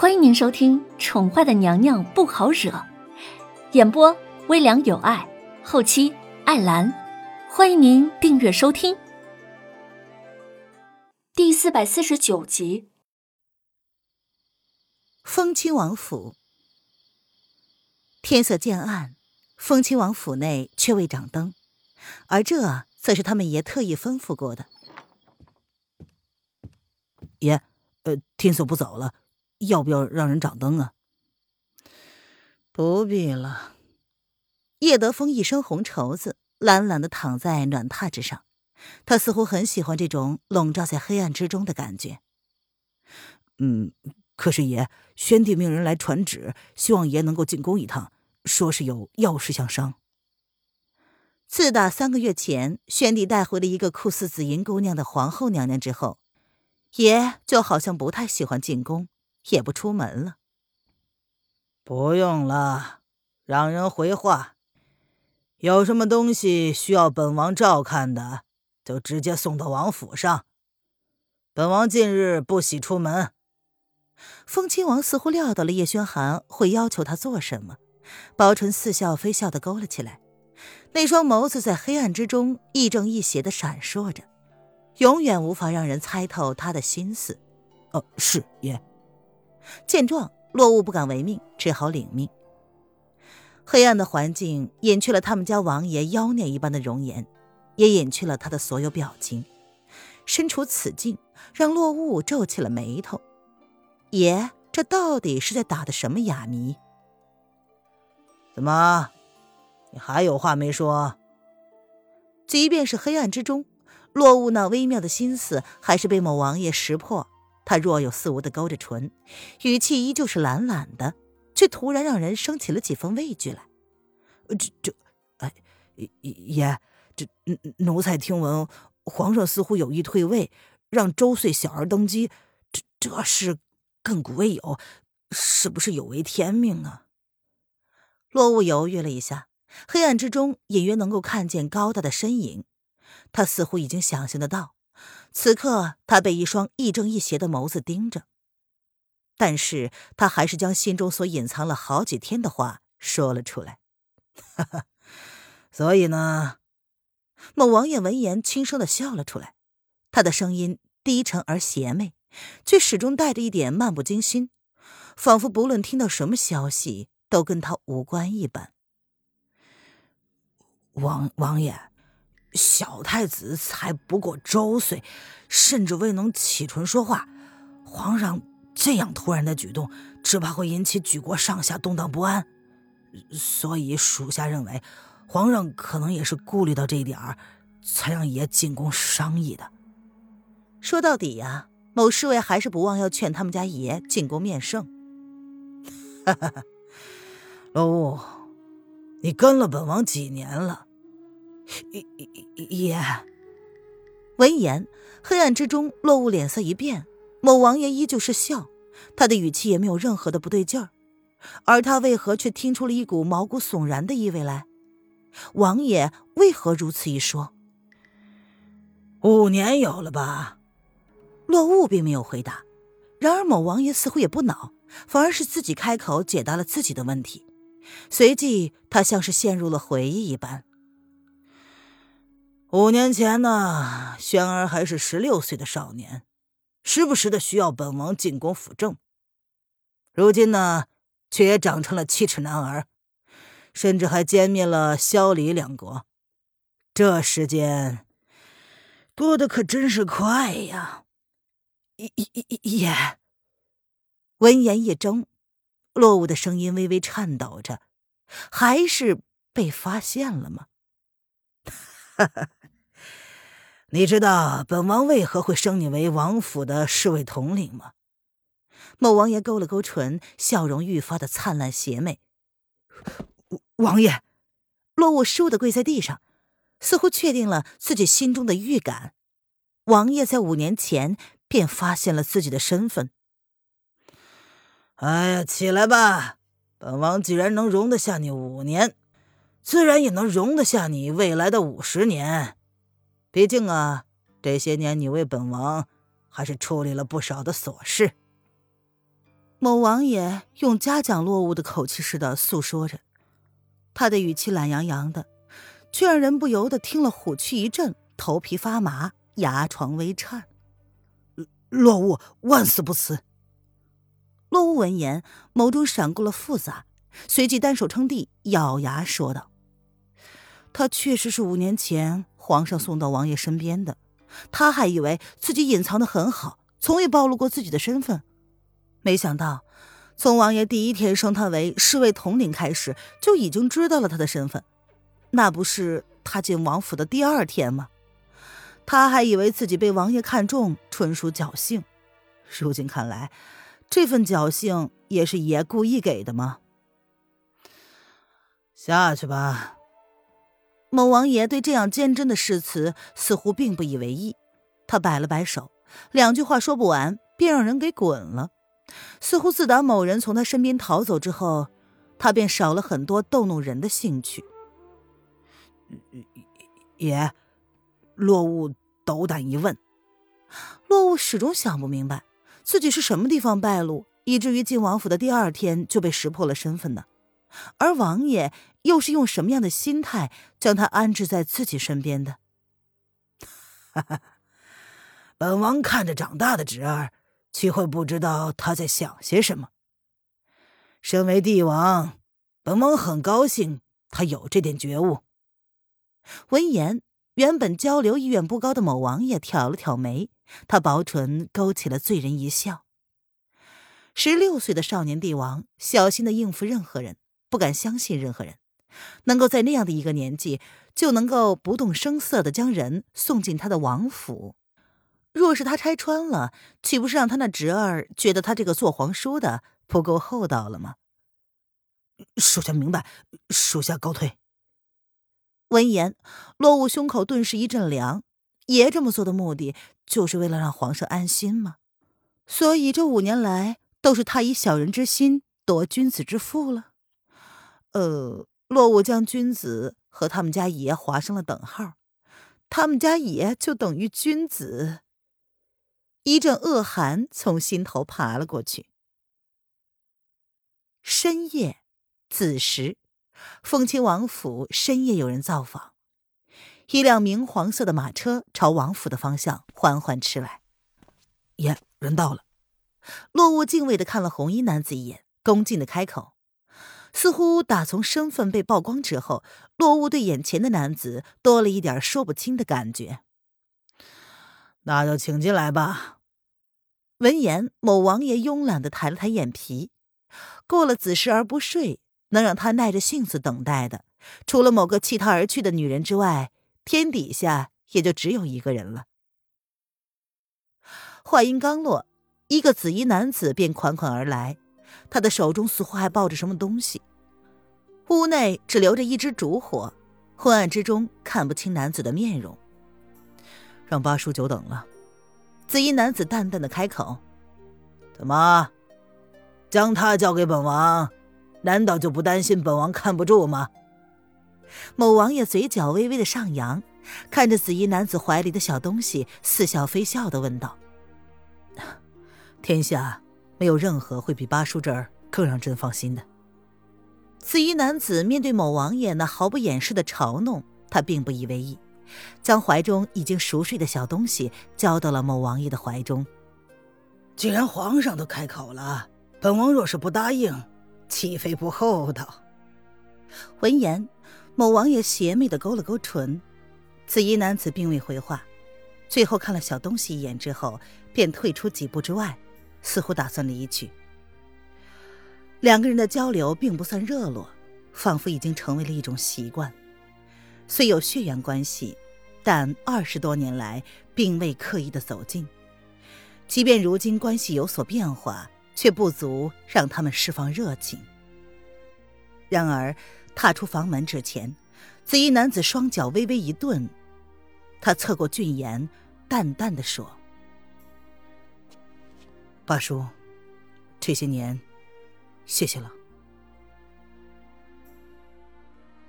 欢迎您收听《宠坏的娘娘不好惹》，演播微凉有爱，后期艾兰。欢迎您订阅收听。第四百四十九集，风亲王府。天色渐暗，风亲王府内却未掌灯，而这则是他们爷特意吩咐过的。爷，呃，天色不早了。要不要让人掌灯啊？不必了。叶德风一身红绸子，懒懒的躺在暖榻之上，他似乎很喜欢这种笼罩在黑暗之中的感觉。嗯，可是爷，宣帝命人来传旨，希望爷能够进宫一趟，说是有要事相商。自打三个月前宣帝带回了一个酷似紫银姑娘的皇后娘娘之后，爷就好像不太喜欢进宫。也不出门了。不用了，让人回话。有什么东西需要本王照看的，就直接送到王府上。本王近日不喜出门。风亲王似乎料到了叶轩寒会要求他做什么，薄唇似笑非笑的勾了起来，那双眸子在黑暗之中亦正亦邪的闪烁着，永远无法让人猜透他的心思。哦，是爷。见状，落雾不敢违命，只好领命。黑暗的环境隐去了他们家王爷妖孽一般的容颜，也隐去了他的所有表情。身处此境，让落雾皱起了眉头。爷，这到底是在打的什么哑谜？怎么，你还有话没说？即便是黑暗之中，落雾那微妙的心思还是被某王爷识破。他若有似无的勾着唇，语气依旧是懒懒的，却突然让人生起了几分畏惧来。这这，哎，爷，这奴才听闻皇上似乎有意退位，让周岁小儿登基，这这事亘古未有，是不是有违天命啊？落雾犹豫了一下，黑暗之中隐约能够看见高大的身影，他似乎已经想象得到。此刻，他被一双亦正亦邪的眸子盯着，但是他还是将心中所隐藏了好几天的话说了出来。哈哈，所以呢？某王爷闻言轻声的笑了出来，他的声音低沉而邪魅，却始终带着一点漫不经心，仿佛不论听到什么消息都跟他无关一般。王王爷。小太子才不过周岁，甚至未能启唇说话。皇上这样突然的举动，只怕会引起举国上下动荡不安。所以属下认为，皇上可能也是顾虑到这一点儿，才让爷进宫商议的。说到底呀，某侍卫还是不忘要劝他们家爷进宫面圣。哈哈，老五，你跟了本王几年了？爷，闻言，黑暗之中，落雾脸色一变。某王爷依旧是笑，他的语气也没有任何的不对劲儿，而他为何却听出了一股毛骨悚然的意味来？王爷为何如此一说？五年有了吧？落雾并没有回答。然而某王爷似乎也不恼，反而是自己开口解答了自己的问题。随即，他像是陷入了回忆一般。五年前呢，轩儿还是十六岁的少年，时不时的需要本王进宫辅政。如今呢，却也长成了七尺男儿，甚至还歼灭了萧李两国。这时间过得可真是快呀！爷爷爷，闻言一怔，落雾的声音微微颤抖着：“还是被发现了吗？”哈哈。你知道本王为何会升你为王府的侍卫统领吗？某王爷勾了勾唇，笑容愈发的灿烂邪魅。王爷，落雾倏地跪在地上，似乎确定了自己心中的预感。王爷在五年前便发现了自己的身份。哎呀，起来吧！本王既然能容得下你五年，自然也能容得下你未来的五十年。毕竟啊，这些年你为本王还是处理了不少的琐事。某王爷用嘉奖落物的口气似的诉说着，他的语气懒洋洋的，却让人不由得听了虎躯一震，头皮发麻，牙床微颤。落物万死不辞。落物闻言，眸中闪过了复杂，随即单手撑地，咬牙说道：“他确实是五年前皇上送到王爷身边的，他还以为自己隐藏的很好，从未暴露过自己的身份。”没想到，从王爷第一天升他为侍卫统领开始，就已经知道了他的身份。那不是他进王府的第二天吗？他还以为自己被王爷看中，纯属侥幸。如今看来，这份侥幸也是爷故意给的吗？下去吧。某王爷对这样坚贞的誓词似乎并不以为意，他摆了摆手，两句话说不完，便让人给滚了。似乎自打某人从他身边逃走之后，他便少了很多逗弄人的兴趣。爷，落雾斗胆一问。落雾始终想不明白，自己是什么地方败露，以至于进王府的第二天就被识破了身份呢？而王爷又是用什么样的心态将他安置在自己身边的？哈哈，本王看着长大的侄儿。岂会不知道他在想些什么？身为帝王，本王很高兴他有这点觉悟。闻言，原本交流意愿不高的某王爷挑了挑眉，他薄唇勾起了醉人一笑。十六岁的少年帝王，小心的应付任何人，不敢相信任何人，能够在那样的一个年纪，就能够不动声色的将人送进他的王府。若是他拆穿了，岂不是让他那侄儿觉得他这个做皇叔的不够厚道了吗？属下明白，属下告退。闻言，落雾胸口顿时一阵凉。爷这么做的目的，就是为了让皇上安心吗？所以这五年来，都是他以小人之心夺君子之腹了。呃，落雾将君子和他们家爷划上了等号，他们家爷就等于君子。一阵恶寒从心头爬了过去。深夜，子时，凤亲王府深夜有人造访，一辆明黄色的马车朝王府的方向缓缓驰来。爷，人到了。落雾敬畏的看了红衣男子一眼，恭敬的开口。似乎打从身份被曝光之后，落雾对眼前的男子多了一点说不清的感觉。那就请进来吧。闻言，某王爷慵懒的抬了抬眼皮。过了子时而不睡，能让他耐着性子等待的，除了某个弃他而去的女人之外，天底下也就只有一个人了。话音刚落，一个紫衣男子便款款而来，他的手中似乎还抱着什么东西。屋内只留着一支烛火，昏暗之中看不清男子的面容。让八叔久等了。紫衣男子淡淡的开口：“怎么，将他交给本王，难道就不担心本王看不住吗？”某王爷嘴角微微的上扬，看着紫衣男子怀里的小东西，似笑非笑的问道：“天下没有任何会比八叔这儿更让朕放心的。”紫衣男子面对某王爷那毫不掩饰的嘲弄，他并不以为意。将怀中已经熟睡的小东西交到了某王爷的怀中。既然皇上都开口了，本王若是不答应，岂非不厚道？闻言，某王爷邪魅的勾了勾唇。紫衣男子并未回话，最后看了小东西一眼之后，便退出几步之外，似乎打算离去。两个人的交流并不算热络，仿佛已经成为了一种习惯。虽有血缘关系，但二十多年来并未刻意的走近。即便如今关系有所变化，却不足让他们释放热情。然而，踏出房门之前，紫衣男子双脚微微一顿，他侧过俊颜，淡淡的说：“八叔，这些年，谢谢了。”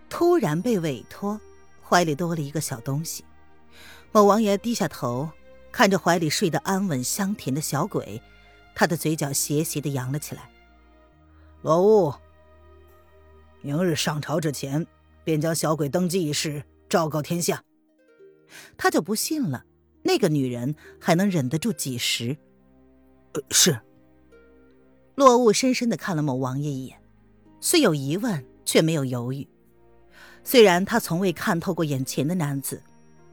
突然被委托。怀里多了一个小东西，某王爷低下头，看着怀里睡得安稳香甜的小鬼，他的嘴角斜斜的扬了起来。罗雾，明日上朝之前，便将小鬼登基一事昭告天下。他就不信了，那个女人还能忍得住几时？呃，是。落雾深深的看了某王爷一眼，虽有疑问，却没有犹豫。虽然他从未看透过眼前的男子，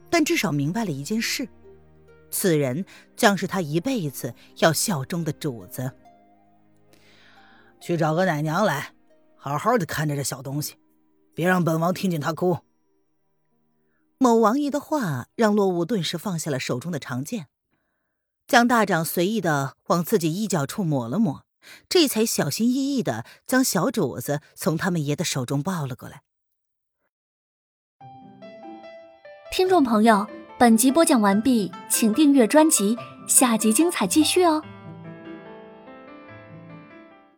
但至少明白了一件事：此人将是他一辈子要效忠的主子。去找个奶娘来，好好的看着这小东西，别让本王听见他哭。某王爷的话让落雾顿时放下了手中的长剑，将大掌随意的往自己衣角处抹了抹，这才小心翼翼的将小主子从他们爷的手中抱了过来。听众朋友，本集播讲完毕，请订阅专辑，下集精彩继续哦。